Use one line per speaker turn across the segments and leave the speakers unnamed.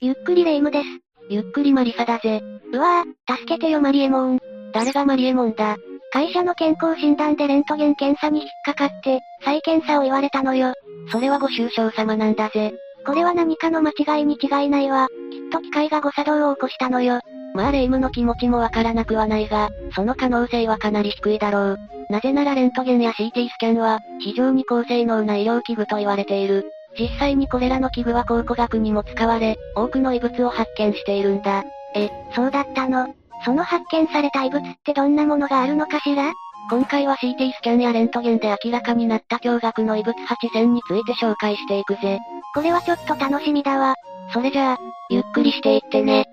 ゆっくりレ夢ムです。
ゆっくりマリサだぜ。
うわぁ、助けてよマリエモン。
誰がマリエモンだ？
会社の健康診断でレントゲン検査に引っかかって、再検査を言われたのよ。
それはご愁傷様なんだぜ。
これは何かの間違いに違いないわ。きっと機械が誤作動を起こしたのよ。
まあ霊夢の気持ちもわからなくはないが、その可能性はかなり低いだろう。なぜならレントゲンや CT スキャンは、非常に高性能な医療器具と言われている。実際にこれらの器具は考古学にも使われ、多くの遺物を発見しているんだ。
え、そうだったの？その発見された遺物ってどんなものがあるのかしら？
今回は CT スキャンやレントゲンで明らかになった驚愕の遺物8000について紹介していくぜ。
これはちょっと楽しみだわ。
それじゃあ、ゆっくりしていってね。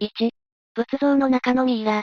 1、仏像の中のミイラ。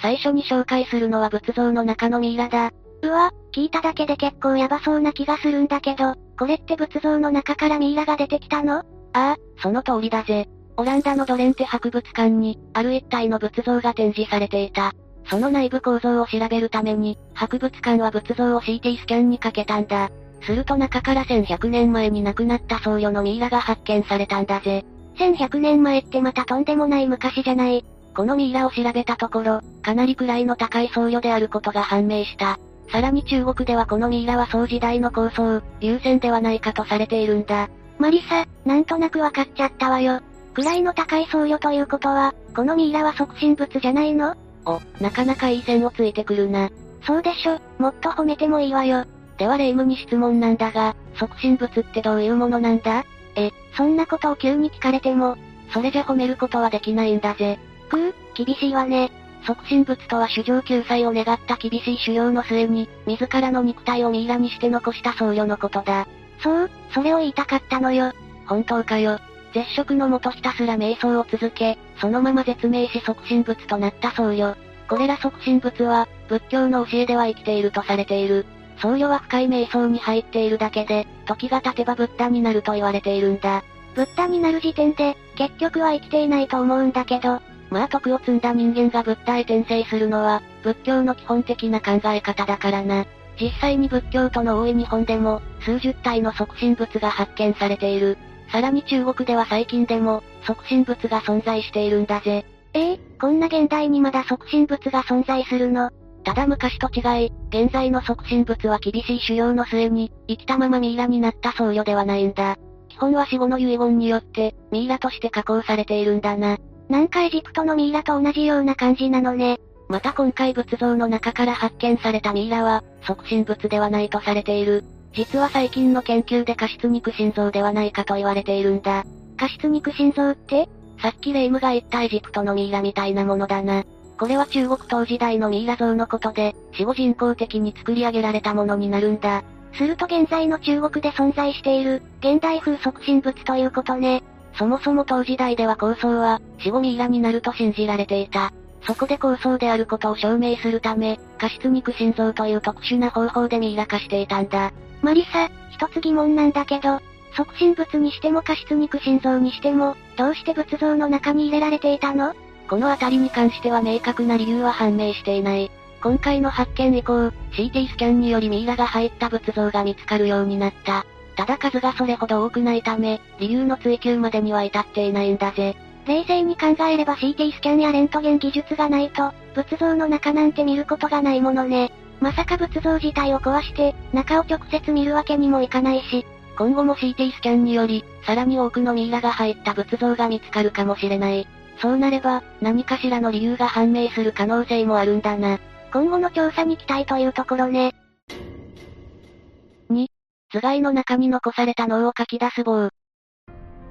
最初に紹介するのは仏像の中のミイラだ。
うわ、聞いただけで結構ヤバそうな気がするんだけど、これって仏像の中からミイラが出てきたの？あ
あ、その通りだぜ。オランダのドレンテ博物館に、ある一体の仏像が展示されていた。その内部構造を調べるために、博物館は仏像を CT スキャンにかけたんだ。すると中から1100年前に亡くなった僧侶のミイラが発見されたんだぜ。
1100年前ってまたとんでもない昔じゃない。
このミイラを調べたところ、かなり位の高い僧侶であることが判明した。さらに中国ではこのミイラは宋時代の高僧、流線ではないかとされているんだ。
マリサ、なんとなくわかっちゃったわよ。位の高い僧侶ということは、このミイラは即身仏じゃないの？
お、なかなかいい線をついてくるな。
そうでしょ、もっと褒めてもいいわよ。
では霊夢に質問なんだが、即身仏ってどういうものなんだ？
え、そんなことを急に聞かれても、
それじゃ褒めることはできないんだぜ。
くぅ、厳しいわね。
即身仏とは主情救済を願った厳しい修行の末に、自らの肉体をミイラにして残した僧侶のことだ。
そう、それを言いたかったのよ。
本当かよ。絶食のもとひたすら瞑想を続け、そのまま絶命し即身仏となった僧侶。これら即身仏は、仏教の教えでは生きているとされている。僧侶は深い瞑想に入っているだけで、時が経てばブッダになると言われているんだ。
ブッダになる時点で、結局は生きていないと思うんだけど、
まあ徳を積んだ人間がブッダへ転生するのは、仏教の基本的な考え方だからな。実際に仏教徒の多い日本でも、数十体の即身仏が発見されている。さらに中国では最近でも、即身仏が存在しているんだぜ。
ええー、こんな現代にまだ即身仏が存在するの？
ただ昔と違い、現在の即身仏は厳しい修行の末に、生きたままミイラになった僧侶ではないんだ。基本は死後の遺言によって、ミイラとして加工されているんだな。
なんかエジプトのミイラと同じような感じなのね。
また今回仏像の中から発見されたミイラは、即身仏ではないとされている。実は最近の研究で過失肉心臓ではないかと言われているんだ。
過失肉心臓って？
さっきレイムが言ったエジプトのミイラみたいなものだな。これは中国当時代のミイラ像のことで、死後人工的に作り上げられたものになるんだ。
すると現在の中国で存在している、現代風即身仏ということね。
そもそも当時代では構想は、死後ミイラになると信じられていた。そこで構想であることを証明するため、過失肉心臓という特殊な方法でミイラ化していたんだ。
マリサ、一つ疑問なんだけど、即身仏にしても過失肉心臓にしても、どうして仏像の中に入れられていたの？
このあたりに関しては明確な理由は判明していない。今回の発見以降、CT スキャンによりミイラが入った仏像が見つかるようになった。ただ数がそれほど多くないため、理由の追求までには至っていないんだぜ。
冷静に考えれば CT スキャンやレントゲン技術がないと、仏像の中なんて見ることがないものね。まさか仏像自体を壊して、中を直接見るわけにもいかないし、
今後も CT スキャンにより、さらに多くのミイラが入った仏像が見つかるかもしれない。そうなれば、何かしらの理由が判明する可能性もあるんだな。
今後の調査に期待というところね。
2、頭蓋の中に残された脳を書き出す棒。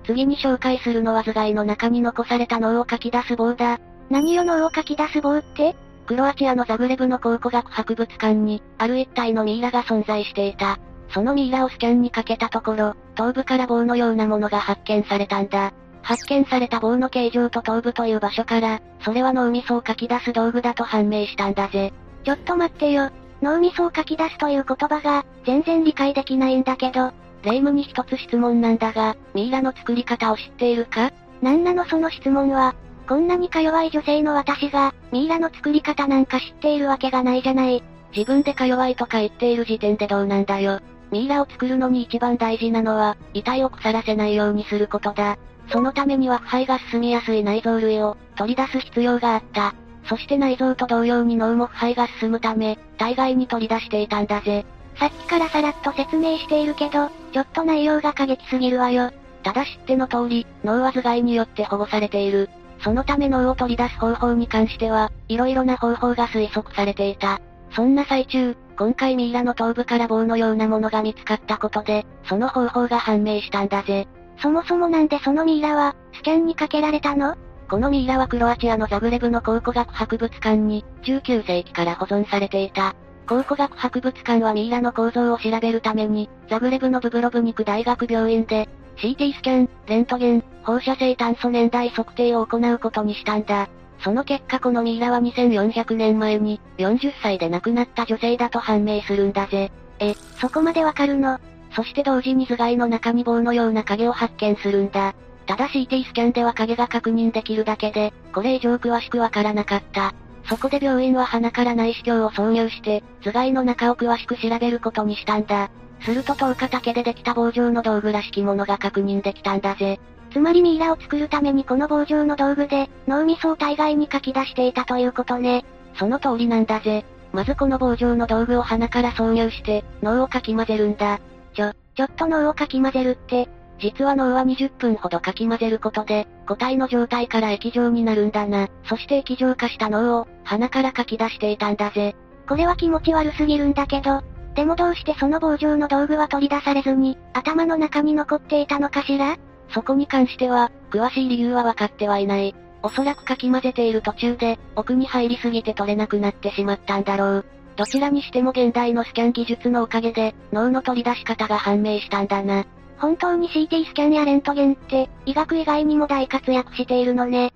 次に紹介するのは頭蓋の中に残された脳を書き出す棒だ。
何よ脳を書き出す棒って？
クロアチアのザグレブの考古学博物館に、ある一体のミイラが存在していた。そのミイラをスキャンにかけたところ、頭部から棒のようなものが発見されたんだ。発見された棒の形状と頭部という場所から、それは脳みそを書き出す道具だと判明したんだぜ。
ちょっと待ってよ。脳みそを書き出すという言葉が、全然理解できないんだけど。
霊夢に一つ質問なんだが、ミイラの作り方を知っているか？
なんなのその質問は？こんなにか弱い女性の私が、ミイラの作り方なんか知っているわけがないじゃない。
自分でか弱いとか言っている時点でどうなんだよ。ミイラを作るのに一番大事なのは、遺体を腐らせないようにすることだ。そのためには腐敗が進みやすい内臓類を取り出す必要があった。そして内臓と同様に脳も腐敗が進むため、大概に取り出していたんだぜ。
さっきからさらっと説明しているけど、ちょっと内容が過激すぎるわよ。
ただ知っての通り、脳は頭蓋によって保護されている。そのため脳を取り出す方法に関しては、色々な方法が推測されていた。そんな最中、今回ミイラの頭部から棒のようなものが見つかったことで、その方法が判明したんだぜ。
そもそもなんでそのミイラは、スキャンにかけられたの？
このミイラはクロアチアのザグレブの考古学博物館に、19世紀から保存されていた。考古学博物館はミイラの構造を調べるために、ザグレブのブブロブニク大学病院で、CT スキャン、レントゲン、放射性炭素年代測定を行うことにしたんだ。その結果このミイラは2400年前に、40歳で亡くなった女性だと判明するんだぜ。
え、そこまでわかるの？
そして同時に頭蓋の中に棒のような影を発見するんだ。ただ CT スキャンでは影が確認できるだけで、これ以上詳しくわからなかった。そこで病院は鼻から内視鏡を挿入して、頭蓋の中を詳しく調べることにしたんだ。すると10日竹でできた棒状の道具らしきものが確認できたんだぜ。
つまりミイラを作るためにこの棒状の道具で、脳みそを体外に書き出していたということね。
その通りなんだぜ。まずこの棒状の道具を鼻から挿入して、脳をかき混ぜるんだ。
ちょ、ちょっと脳をかき混ぜるって、
実は脳は20分ほどかき混ぜることで、固体の状態から液状になるんだな。そして液状化した脳を、鼻からかき出していたんだぜ。
これは気持ち悪すぎるんだけど、でもどうしてその棒状の道具は取り出されずに、頭の中に残っていたのかしら？
そこに関しては、詳しい理由は分かってはいない。おそらくかき混ぜている途中で、奥に入りすぎて取れなくなってしまったんだろう。どちらにしても現代のスキャン技術のおかげで、脳の取り出し方が判明したんだな。
本当に CT スキャンやレントゲンって、医学以外にも大活躍しているのね。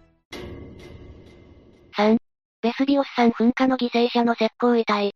3. ベスビオス山噴火の犠牲者の石膏遺体。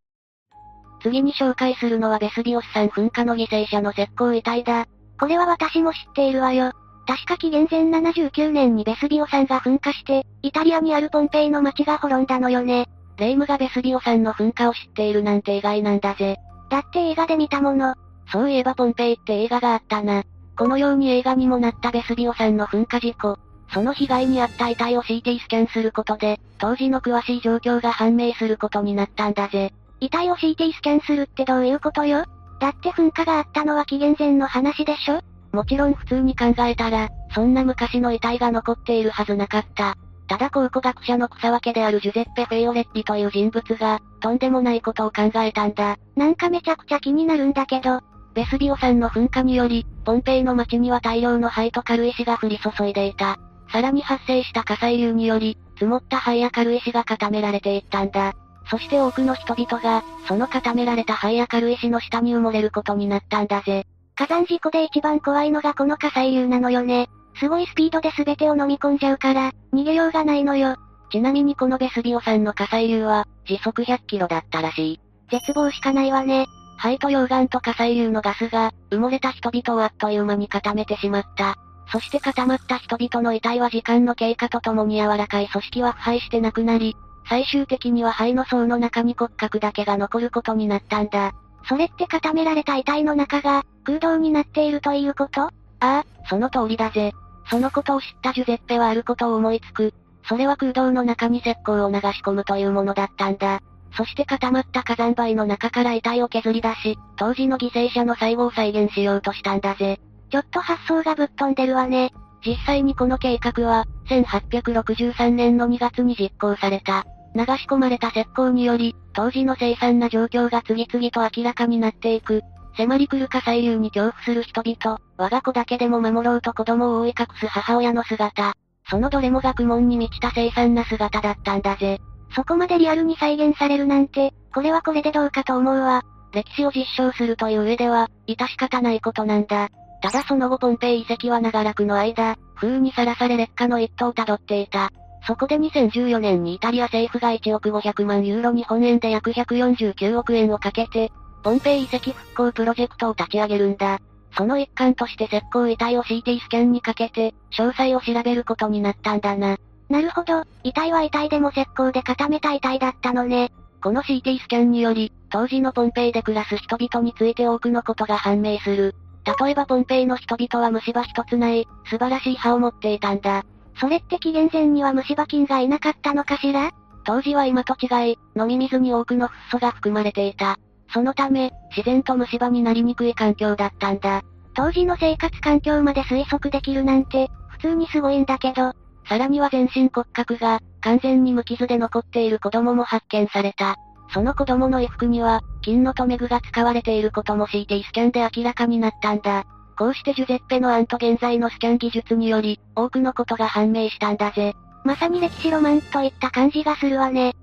次に紹介するのはベスビオス山噴火の犠牲者の石膏遺体だ。
これは私も知っているわよ。確か紀元前79年にベスビオ山が噴火して、イタリアにあるポンペイの町が滅んだのよね。
レイムがベスビオ山の噴火を知っているなんて意外なんだぜ。
だって映画で見たもの。
そういえばポンペイって映画があったな。このように映画にもなったベスビオ山の噴火事故。その被害に遭った遺体を CT スキャンすることで、当時の詳しい状況が判明することになったんだぜ。
遺体を CT スキャンするってどういうことよ？だって噴火があったのは紀元前の話でしょ？
もちろん普通に考えたら、そんな昔の遺体が残っているはずなかった。ただ考古学者の草分けであるジュゼッペ・フェイオレッリという人物が、とんでもないことを考えたんだ。
なんかめちゃくちゃ気になるんだけど、
ベスビオ山の噴火により、ポンペイの町には大量の灰と軽石が降り注いでいた。さらに発生した火砕流により、積もった灰や軽石が固められていったんだ。そして多くの人々が、その固められた灰や軽石の下に埋もれることになったんだぜ。
火山事故で一番怖いのがこの火砕流なのよね。すごいスピードで全てを飲み込んじゃうから、逃げようがないのよ。
ちなみにこのベスビオ山の火砕流は、時速100キロだったらしい。
絶望しかないわね。
肺と溶岩と火砕流のガスが、埋もれた人々をあっという間に固めてしまった。そして固まった人々の遺体は時間の経過とともに柔らかい組織は腐敗してなくなり、最終的には肺の層の中に骨格だけが残ることになったんだ。
それって固められた遺体の中が、空洞になっているということ？あ
あ、その通りだぜ。そのことを知ったジュゼッペはあることを思いつく。それは空洞の中に石膏を流し込むというものだったんだ。そして固まった火山灰の中から遺体を削り出し、当時の犠牲者の最後を再現しようとしたんだぜ。
ちょっと発想がぶっ飛んでるわね。
実際にこの計画は、1863年の2月に実行された。流し込まれた石膏により、当時の凄惨な状況が次々と明らかになっていく。迫り来る火砕流に恐怖する人々、我が子だけでも守ろうと子供を覆い隠す母親の姿。そのどれも学問に満ちた凄惨な姿だったんだぜ。
そこまでリアルに再現されるなんて、これはこれでどうかと思うわ。
歴史を実証するという上では、致し方ないことなんだ。ただその後ポンペイ遺跡は長らくの間、風にさらされ劣化の一途をたどっていた。そこで2014年にイタリア政府が1億500万ユーロ日本円で約149億円をかけて、ポンペイ遺跡復興プロジェクトを立ち上げるんだ。その一環として石膏遺体を CT スキャンにかけて、詳細を調べることになったんだな。
なるほど、遺体は遺体でも石膏で固めた遺体だったのね。
この CT スキャンにより、当時のポンペイで暮らす人々について多くのことが判明する。例えばポンペイの人々は虫歯一つない、素晴らしい歯を持っていたんだ。
それって紀元前には虫歯菌がいなかったのかしら？
当時は今と違い、飲み水に多くのフッ素が含まれていた。そのため、自然と虫歯になりにくい環境だったんだ。
当時の生活環境まで推測できるなんて、普通にすごいんだけど。
さらには全身骨格が、完全に無傷で残っている子供も発見された。その子供の衣服には、金の留め具が使われていることも CT スキャンで明らかになったんだ。こうしてジュゼッペの案と現在のスキャン技術により、多くのことが判明したんだぜ。
まさに歴史ロマンといった感じがするわね。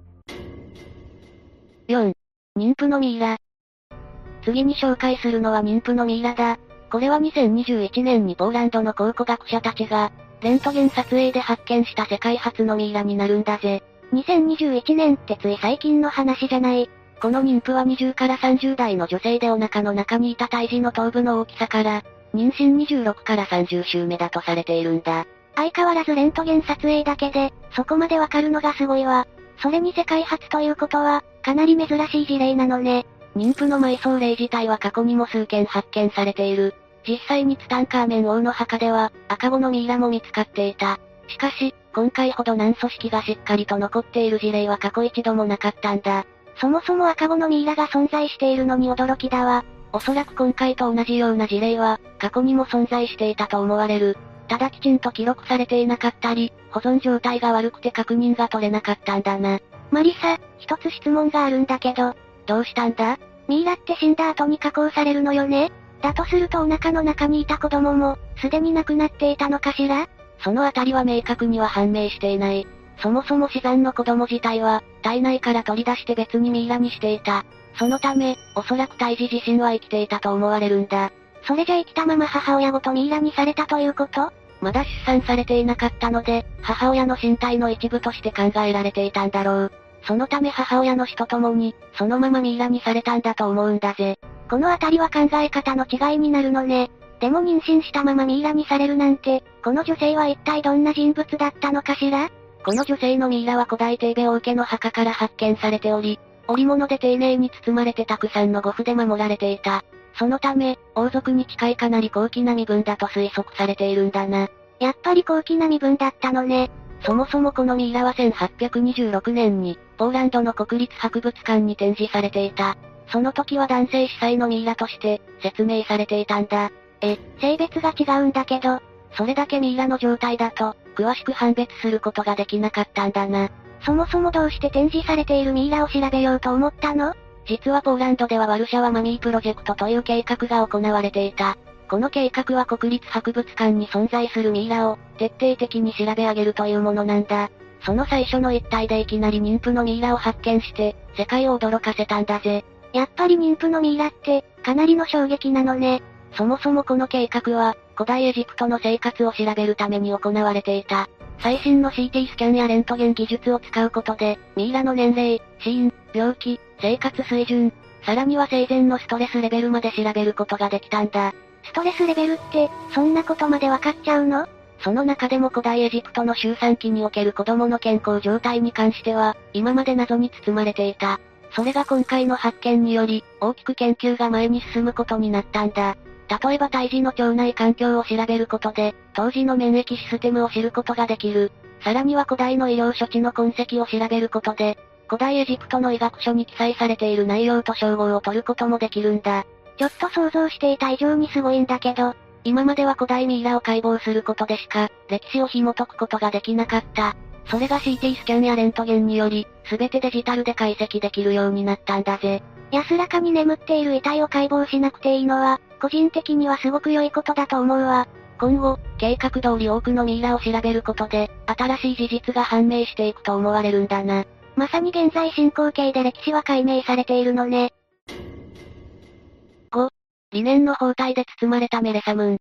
4. 妊婦のミイラ。次に紹介するのは妊婦のミイラだ。これは2021年にポーランドの考古学者たちが、レントゲン撮影で発見した世界初のミイラになるんだぜ。
2021年ってつい最近の話じゃない。
この妊婦は20から30代の女性でお腹の中にいた胎児の頭部の大きさから、妊娠26から30週目だとされているんだ。
相変わらずレントゲン撮影だけで、そこまでわかるのがすごいわ。それに世界初ということは、かなり珍しい事例なのね。
妊婦の埋葬例自体は過去にも数件発見されている。実際にツタンカーメン王の墓では、赤子のミイラも見つかっていた。しかし、今回ほど軟組織がしっかりと残っている事例は過去一度もなかったんだ。
そもそも赤子のミイラが存在しているのに驚きだわ。
おそらく今回と同じような事例は、過去にも存在していたと思われる。ただきちんと記録されていなかったり、保存状態が悪くて確認が取れなかったんだな。
マリサ、一つ質問があるんだけど。
どうしたんだ？
ミイラって死んだ後に加工されるのよね？だとするとお腹の中にいた子供も、すでに亡くなっていたのかしら？
そのあたりは明確には判明していない。そもそも死産の子供自体は、体内から取り出して別にミイラにしていた。そのため、おそらく胎児自身は生きていたと思われるんだ。
それじゃ生きたまま母親ごとミイラにされたということ？
まだ出産されていなかったので、母親の身体の一部として考えられていたんだろう。そのため母親の死と共に、そのままミイラにされたんだと思うんだぜ。
このあたりは考え方の違いになるのね。でも妊娠したままミイラにされるなんて、この女性は一体どんな人物だったのかしら？
この女性のミイラは古代テーベ王家の墓から発見されており、織物で丁寧に包まれてたくさんの護符で守られていた。そのため、王族に近いかなり高貴な身分だと推測されているんだな。
やっぱり高貴な身分だったのね。
そもそもこのミイラは1826年に、ポーランドの国立博物館に展示されていた。その時は男性司祭のミイラとして、説明されていたんだ。
え、性別が違うんだけど、
それだけミイラの状態だと、詳しく判別することができなかったんだな。
そもそもどうして展示されているミイラを調べようと思ったの？
実はポーランドではワルシャワマミープロジェクトという計画が行われていた。この計画は国立博物館に存在するミイラを、徹底的に調べ上げるというものなんだ。その最初の一体でいきなり妊婦のミイラを発見して、世界を驚かせたんだぜ。
やっぱり妊婦のミイラって、かなりの衝撃なのね。
そもそもこの計画は、古代エジプトの生活を調べるために行われていた。最新の CT スキャンやレントゲン技術を使うことで、ミイラの年齢、死因、病気、生活水準、さらには生前のストレスレベルまで調べることができたんだ。
ストレスレベルって、そんなことまでわかっちゃうの？
その中でも古代エジプトの周産期における子供の健康状態に関しては、今まで謎に包まれていた。それが今回の発見により、大きく研究が前に進むことになったんだ。例えば胎児の腸内環境を調べることで、当時の免疫システムを知ることができる。さらには古代の医療処置の痕跡を調べることで、古代エジプトの医学書に記載されている内容と称号を取ることもできるんだ。
ちょっと想像していた以上にすごいんだけど、
今までは古代ミイラを解剖することでしか、歴史を紐解くことができなかった。それが CT スキャンやレントゲンにより、すべてデジタルで解析できるようになったんだぜ。
安らかに眠っている遺体を解剖しなくていいのは、個人的にはすごく良いことだと思うわ。
今後、計画通り多くのミイラを調べることで、新しい事実が判明していくと思われるんだな。
まさに現在進行形で歴史は解明されているのね。
5、理念の包帯で包まれたメレサムン。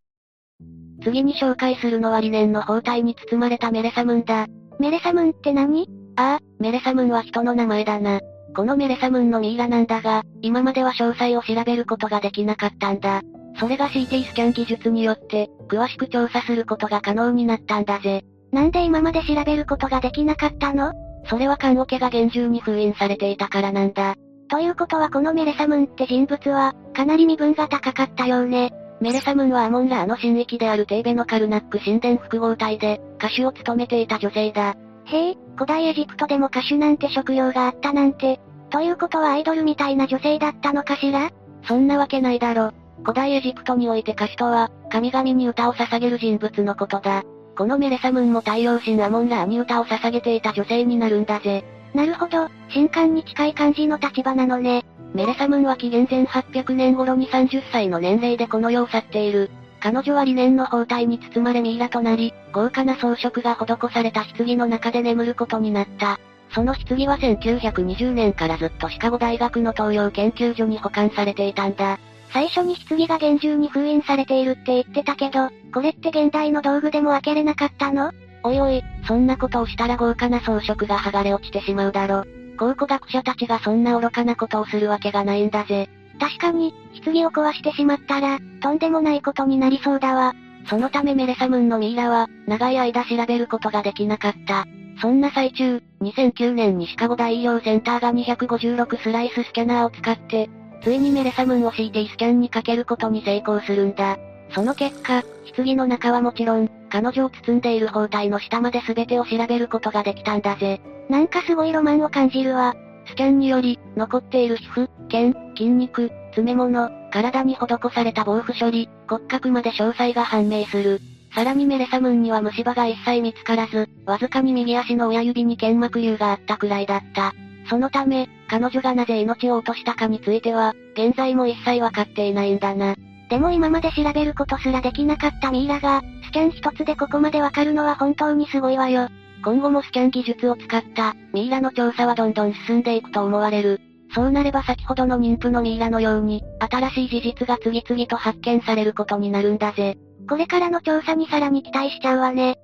次に紹介するのは理念の包帯に包まれたメレサムンだ。
メレサムンって何？
ああ、メレサムンは人の名前だな。このメレサムンのミイラなんだが、今までは詳細を調べることができなかったんだ。それが CT スキャン技術によって、詳しく調査することが可能になったんだぜ。
なんで今まで調べることができなかったの？
それは棺桶が厳重に封印されていたからなんだ。
ということはこのメレサムンって人物は、かなり身分が高かったようね。
メレサムンはアモンラーの神域であるテーベのカルナック神殿複合体で、歌手を務めていた女性だ。
へえ、古代エジプトでも歌手なんて職業があったなんて。ということはアイドルみたいな女性だったのかしら？
そんなわけないだろ。古代エジプトにおいて歌手とは、神々に歌を捧げる人物のことだ。このメレサムンも太陽神アモンラーに歌を捧げていた女性になるんだぜ。
なるほど、神官に近い感じの立場なのね。
メレサムンは紀元前800年頃に30歳の年齢でこの世を去っている。彼女は理念の包帯に包まれミイラとなり、豪華な装飾が施された棺の中で眠ることになった。その棺は1920年からずっとシカゴ大学の東洋研究所に保管されていたんだ。
最初に棺が厳重に封印されているって言ってたけど、これって現代の道具でも開けれなかったの？
おいおい、そんなことをしたら豪華な装飾が剥がれ落ちてしまうだろ。考古学者たちがそんな愚かなことをするわけがないんだぜ。
確かに、棺を壊してしまったら、とんでもないことになりそうだわ。
そのためメレサムンのミイラは、長い間調べることができなかった。そんな最中、2009年にシカゴ大医療センターが256スライススキャナーを使って、ついにメレサムンを CT スキャンにかけることに成功するんだ。その結果、棺の中はもちろん、彼女を包んでいる包帯の下まで全てを調べることができたんだぜ。
なんかすごいロマンを感じるわ。
スキャンにより、残っている皮膚、腱、筋肉、詰め物、体に施された防腐処理、骨格まで詳細が判明する。さらにメレサムンには虫歯が一切見つからず、わずかに右足の親指に腱膜瘤があったくらいだった。そのため、彼女がなぜ命を落としたかについては、現在も一切わかっていないんだな。
でも今まで調べることすらできなかったミイラが、スキャン一つでここまでわかるのは本当にすごいわよ。
今後もスキャン技術を使った、ミイラの調査はどんどん進んでいくと思われる。そうなれば先ほどの妊婦のミイラのように、新しい事実が次々と発見されることになるんだぜ。
これからの調査にさらに期待しちゃうわね。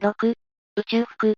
6、宇宙服。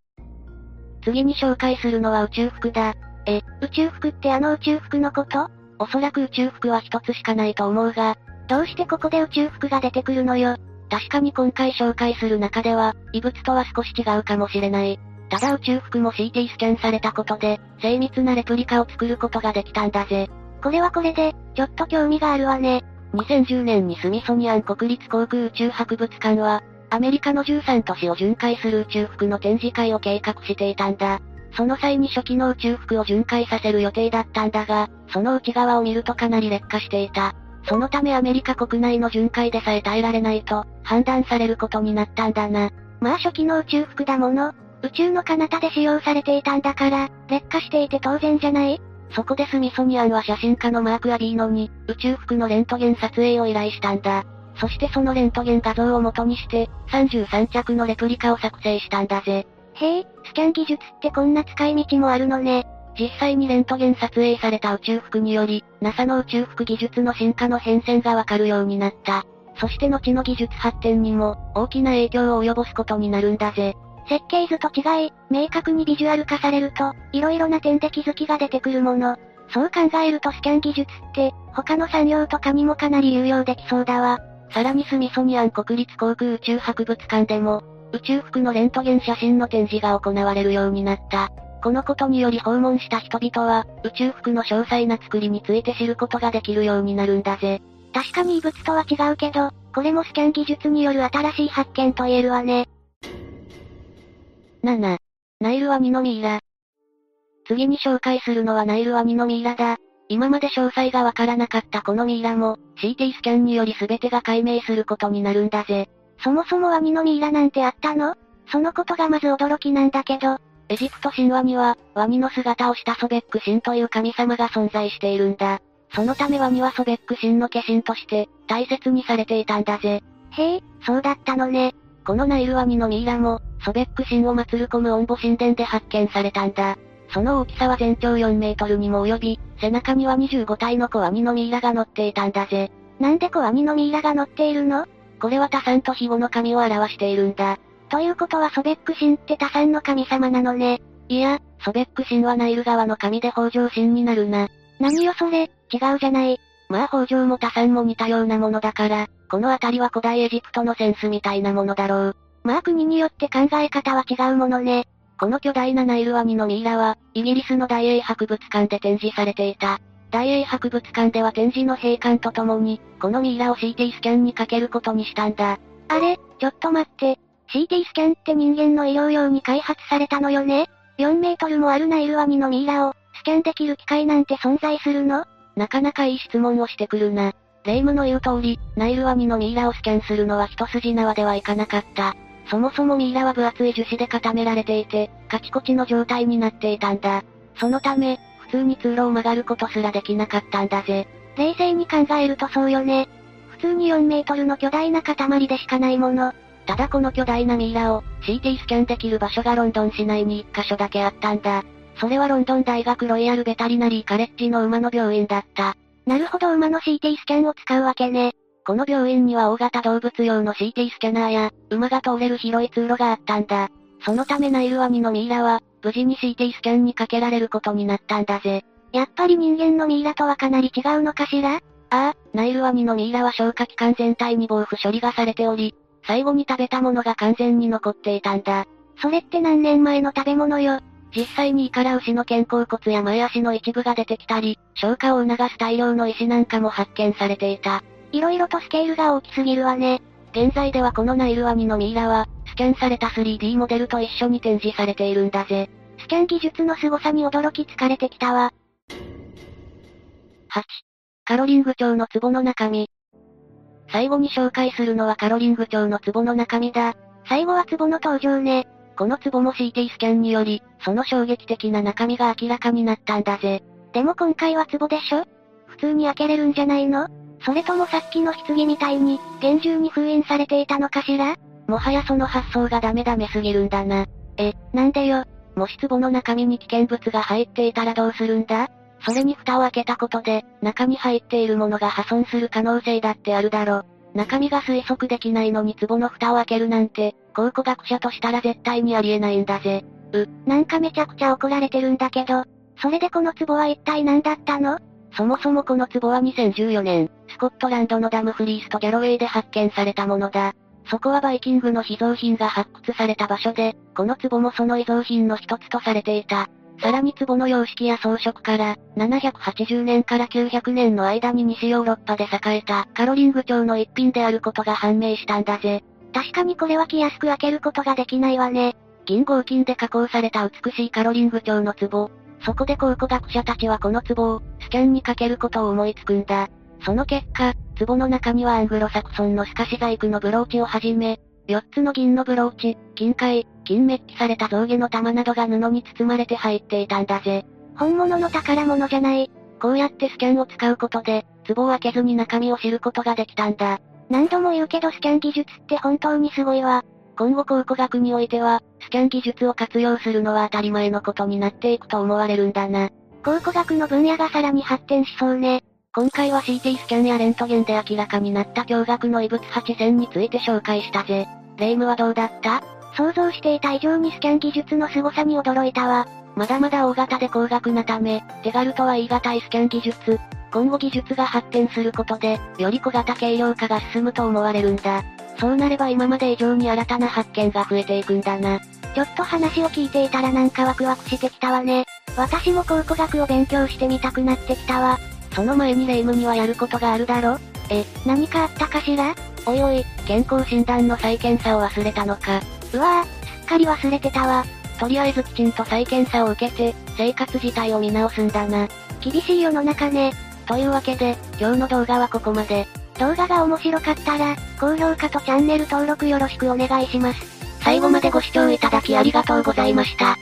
次に紹介するのは宇宙服だ。
え、宇宙服ってあの宇宙服のこと？
おそらく宇宙服は一つしかないと思うが、
どうしてここで宇宙服が出てくるのよ？
確かに今回紹介する中では、異物とは少し違うかもしれない。ただ宇宙服も CT スキャンされたことで、精密なレプリカを作ることができたんだぜ。
これはこれで、ちょっと興味があるわね。
2010年にスミソニアン国立航空宇宙博物館は、アメリカの13都市を巡回する宇宙服の展示会を計画していたんだ。その際に初期の宇宙服を巡回させる予定だったんだが、その内側を見るとかなり劣化していた。そのためアメリカ国内の巡回でさえ耐えられないと、判断されることになったんだな。
まあ初期の宇宙服だもの。宇宙の彼方で使用されていたんだから、劣化していて当然じゃない？
そこでスミソニアンは写真家のマーク・アビーノに、宇宙服のレントゲン撮影を依頼したんだ。そしてそのレントゲン画像を元にして、33着のレプリカを作成したんだぜ。
へえ、スキャン技術ってこんな使い道もあるのね。
実際にレントゲン撮影された宇宙服により、NASA の宇宙服技術の進化の変遷がわかるようになった。そして後の技術発展にも、大きな影響を及ぼすことになるんだぜ。
設計図と違い、明確にビジュアル化されると、色々な点で気づきが出てくるもの。そう考えるとスキャン技術って、他の産業とかにもかなり有用できそうだわ。
さらにスミソニアン国立航空宇宙博物館でも、宇宙服のレントゲン写真の展示が行われるようになった。このことにより訪問した人々は、宇宙服の詳細な作りについて知ることができるようになるんだぜ。
確かに異物とは違うけど、これもスキャン技術による新しい発見と言えるわね。
7. ナイルワニのミイラ。次に紹介するのはナイルワニのミイラだ。今まで詳細がわからなかったこのミイラも、CT スキャンにより全てが解明することになるんだぜ。
そもそもワニのミイラなんてあったの？そのことがまず驚きなんだけど。
エジプト神話には、ワニの姿をしたソベック神という神様が存在しているんだ。そのためワニはソベック神の化身として、大切にされていたんだぜ。
へえ、そうだったのね。
このナイルワニのミイラも、ソベック神を祀るコムオンボ神殿で発見されたんだ。その大きさは全長4メートルにも及び、背中には25体の子ワニのミイラが乗っていたんだぜ。
なんで子ワニのミイラが乗っているの？
これは多産と庇護の神を表しているんだ。
ということはソベック神って多産の神様なのね。
いや、ソベック神はナイル川の神で北条神になるな。
何よそれ、違うじゃない。
まあ北条も多産も似たようなものだから、この辺りは古代エジプトのセンスみたいなものだろう。
まあ国によって考え方は違うものね。
この巨大なナイルワニのミイラは、イギリスの大英博物館で展示されていた。大英博物館では展示の閉館とともに、このミイラを CT スキャンにかけることにしたんだ。
あれ、ちょっと待って。CT スキャンって人間の医療用に開発されたのよね ?4 メートルもあるナイルワニのミイラを、スキャンできる機械なんて存在するの？
なかなかいい質問をしてくるな。霊夢の言う通り、ナイルワニのミイラをスキャンするのは一筋縄ではいかなかった。そもそもミイラは分厚い樹脂で固められていて、カチコチの状態になっていたんだ。そのため、普通に通路を曲がることすらできなかったんだぜ。
冷静に考えるとそうよね。普通に4メートルの巨大な塊でしかないもの。
ただこの巨大なミイラを CT スキャンできる場所がロンドン市内に1箇所だけあったんだ。それはロンドン大学ロイヤルベタリナリーカレッジの馬の病院だった。
なるほど馬の CT スキャンを使うわけね。
この病院には大型動物用の CT スキャナーや、馬が通れる広い通路があったんだ。そのためナイルワニのミイラは、無事に CT スキャンにかけられることになったんだぜ。
やっぱり人間のミイラとはかなり違うのかしら？あ
あ、ナイルワニのミイラは消化器官全体に防腐処理がされており、最後に食べたものが完全に残っていたんだ。
それって何年前の食べ物よ？
実際に胃から牛の肩甲骨や前足の一部が出てきたり、消化を促す大量の石なんかも発見されていた。
色々とスケールが大きすぎるわね。
現在ではこのナイルワニのミイラは、スキャンされた 3D モデルと一緒に展示されているんだぜ。
スキャン技術の凄さに驚き疲れてきたわ。
8. カロリング町の壺の中身。最後に紹介するのはカロリング町の壺の中身だ。
最後は壺の登場ね。
この壺も CT スキャンにより、その衝撃的な中身が明らかになったんだぜ。
でも今回は壺でしょ？普通に開けれるんじゃないの？それともさっきの棺みたいに、厳重に封印されていたのかしら？
もはやその発想がダメダメすぎるんだな。
え、なんでよ？
もし壺の中身に危険物が入っていたらどうするんだ？それに蓋を開けたことで、中に入っているものが破損する可能性だってあるだろ。中身が推測できないのに壺の蓋を開けるなんて、考古学者としたら絶対にありえないんだぜ。
う、なんかめちゃくちゃ怒られてるんだけど、それでこの壺は一体何だったの？
そもそもこの壺は2014年、スコットランドのダムフリースとギャロウェイで発見されたものだ。そこはバイキングの秘蔵品が発掘された場所で、この壺もその遺蔵品の一つとされていた。さらに壺の様式や装飾から、780年から900年の間に西ヨーロッパで栄えたカロリング朝の一品であることが判明したんだぜ。
確かにこれは気安く開けることができないわね。
銀合金で加工された美しいカロリング朝の壺。そこで考古学者たちはこの壺を、スキャンにかけることを思いつくんだ。その結果、壺の中にはアングロサクソンの透かし細工のブローチをはじめ、4つの銀のブローチ、金塊、金メッキされた象牙の玉などが布に包まれて入っていたんだぜ。
本物の宝物じゃない。
こうやってスキャンを使うことで、壺を開けずに中身を知ることができたんだ。
何度も言うけどスキャン技術って本当にすごいわ。
今後考古学においては、スキャン技術を活用するのは当たり前のことになっていくと思われるんだな。
考古学の分野がさらに発展しそうね。
今回は CT スキャンやレントゲンで明らかになった驚愕の異物8000について紹介したぜ。レイムはどうだった？
想像していた以上にスキャン技術の凄さに驚いたわ。
まだまだ大型で高額なため、手軽とは言い難いスキャン技術。今後技術が発展することで、より小型軽量化が進むと思われるんだ。そうなれば今まで以上に新たな発見が増えていくんだな。
ちょっと話を聞いていたらなんかワクワクしてきたわね。私も考古学を勉強してみたくなってきたわ。
その前にレイムにはやることがあるだろ？
え、何かあったかしら？
おいおい、健康診断の再検査を忘れたのか。
うわぁ、すっかり忘れてたわ。
とりあえずきちんと再検査を受けて、生活自体を見直すんだな。
厳しい世の中ね。
というわけで、今日の動画はここまで。
動画が面白かったら、高評価とチャンネル登録よろしくお願いします。
最後までご視聴いただきありがとうございました。